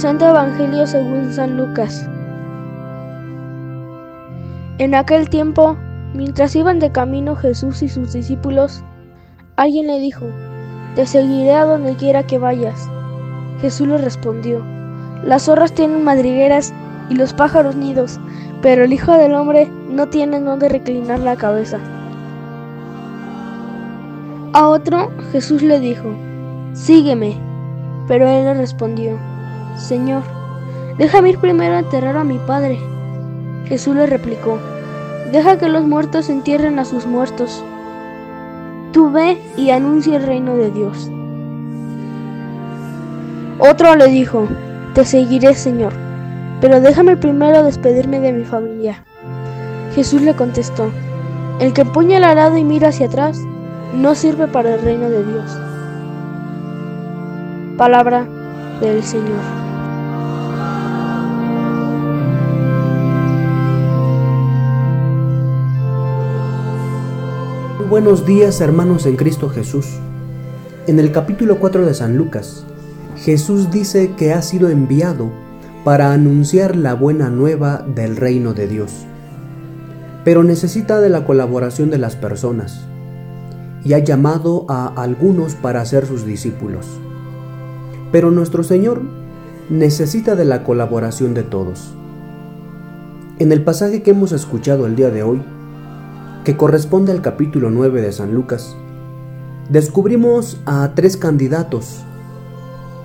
Santo Evangelio según San Lucas. En aquel tiempo, mientras iban de camino Jesús y sus discípulos, alguien le dijo, Te seguiré a donde quiera que vayas. Jesús le respondió, Las zorras tienen madrigueras y los pájaros nidos, pero el Hijo del Hombre no tiene donde reclinar la cabeza. A otro Jesús le dijo, Sígueme. Pero él le respondió, Señor, déjame ir primero a enterrar a mi padre. Jesús le replicó, Deja que los muertos entierren a sus muertos. Tú ve y anuncia el reino de Dios. Otro le dijo, Te seguiré, Señor, pero déjame primero despedirme de mi familia. Jesús le contestó, El que empuña el arado y mira hacia atrás, no sirve para el reino de Dios. Palabra del Señor. Buenos días hermanos en Cristo Jesús. En el capítulo 4 de San Lucas, Jesús dice que ha sido enviado para anunciar la buena nueva del reino de Dios. Pero necesita de la colaboración de las personas y ha llamado a algunos para ser sus discípulos. Pero nuestro Señor necesita de la colaboración de todos. En el pasaje que hemos escuchado el día de hoy, que corresponde al capítulo 9 de San Lucas, descubrimos a tres candidatos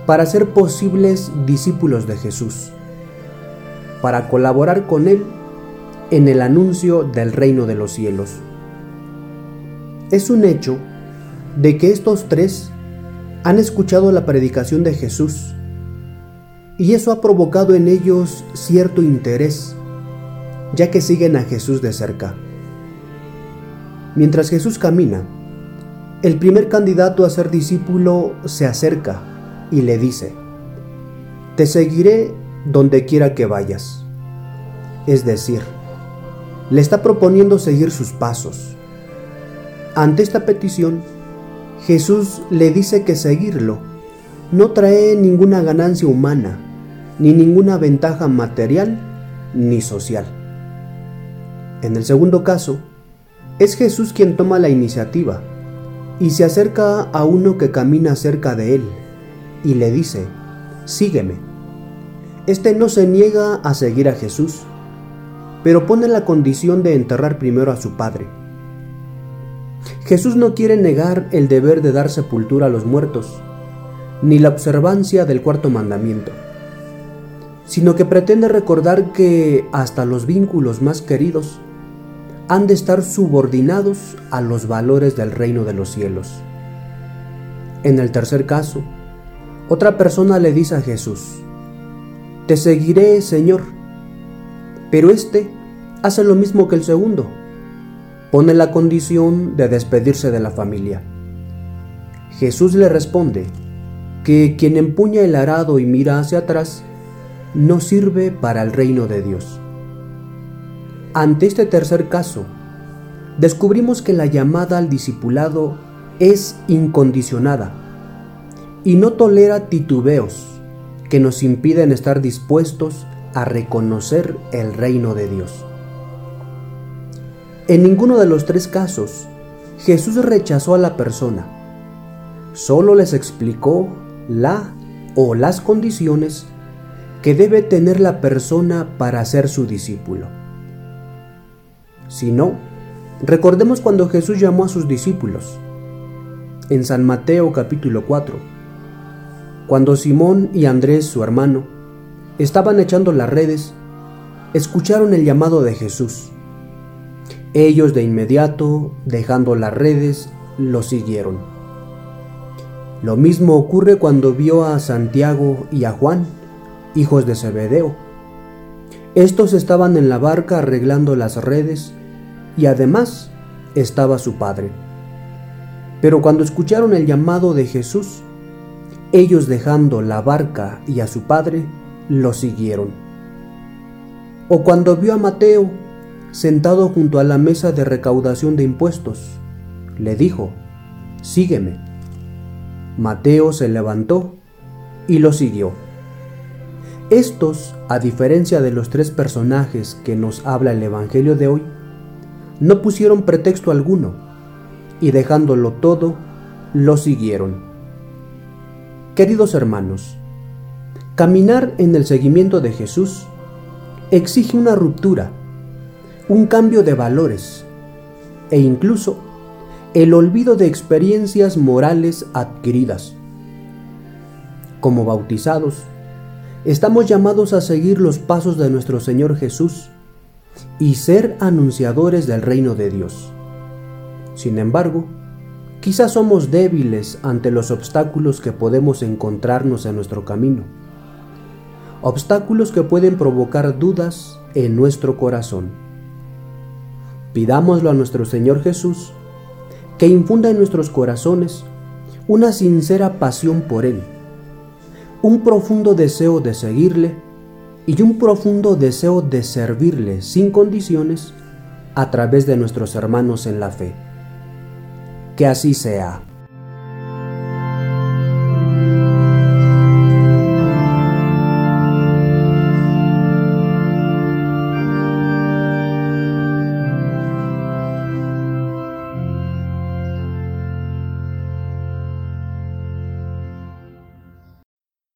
para ser posibles discípulos de Jesús, para colaborar con Él en el anuncio del reino de los cielos. Es un hecho de que estos tres han escuchado la predicación de Jesús y eso ha provocado en ellos cierto interés, ya que siguen a Jesús de cerca. Mientras Jesús camina, el primer candidato a ser discípulo se acerca y le dice, Te seguiré donde quiera que vayas. Es decir, le está proponiendo seguir sus pasos. Ante esta petición, Jesús le dice que seguirlo no trae ninguna ganancia humana, ni ninguna ventaja material ni social. En el segundo caso, es Jesús quien toma la iniciativa y se acerca a uno que camina cerca de él y le dice, sígueme. Este no se niega a seguir a Jesús, pero pone la condición de enterrar primero a su padre. Jesús no quiere negar el deber de dar sepultura a los muertos, ni la observancia del cuarto mandamiento, sino que pretende recordar que hasta los vínculos más queridos han de estar subordinados a los valores del reino de los cielos. En el tercer caso, otra persona le dice a Jesús, Te seguiré, Señor. Pero éste hace lo mismo que el segundo pone la condición de despedirse de la familia. Jesús le responde que quien empuña el arado y mira hacia atrás no sirve para el reino de Dios. Ante este tercer caso, descubrimos que la llamada al discipulado es incondicionada y no tolera titubeos que nos impiden estar dispuestos a reconocer el reino de Dios. En ninguno de los tres casos, Jesús rechazó a la persona. Solo les explicó la o las condiciones que debe tener la persona para ser su discípulo. Si no, recordemos cuando Jesús llamó a sus discípulos. En San Mateo capítulo 4, cuando Simón y Andrés, su hermano, estaban echando las redes, escucharon el llamado de Jesús ellos de inmediato, dejando las redes, lo siguieron. Lo mismo ocurre cuando vio a Santiago y a Juan, hijos de Zebedeo. Estos estaban en la barca arreglando las redes y además estaba su padre. Pero cuando escucharon el llamado de Jesús, ellos dejando la barca y a su padre, lo siguieron. O cuando vio a Mateo, sentado junto a la mesa de recaudación de impuestos. Le dijo, Sígueme. Mateo se levantó y lo siguió. Estos, a diferencia de los tres personajes que nos habla el Evangelio de hoy, no pusieron pretexto alguno y dejándolo todo, lo siguieron. Queridos hermanos, caminar en el seguimiento de Jesús exige una ruptura, un cambio de valores e incluso el olvido de experiencias morales adquiridas. Como bautizados, estamos llamados a seguir los pasos de nuestro Señor Jesús y ser anunciadores del reino de Dios. Sin embargo, quizás somos débiles ante los obstáculos que podemos encontrarnos en nuestro camino. Obstáculos que pueden provocar dudas en nuestro corazón. Pidámoslo a nuestro Señor Jesús que infunda en nuestros corazones una sincera pasión por Él, un profundo deseo de seguirle y un profundo deseo de servirle sin condiciones a través de nuestros hermanos en la fe. Que así sea.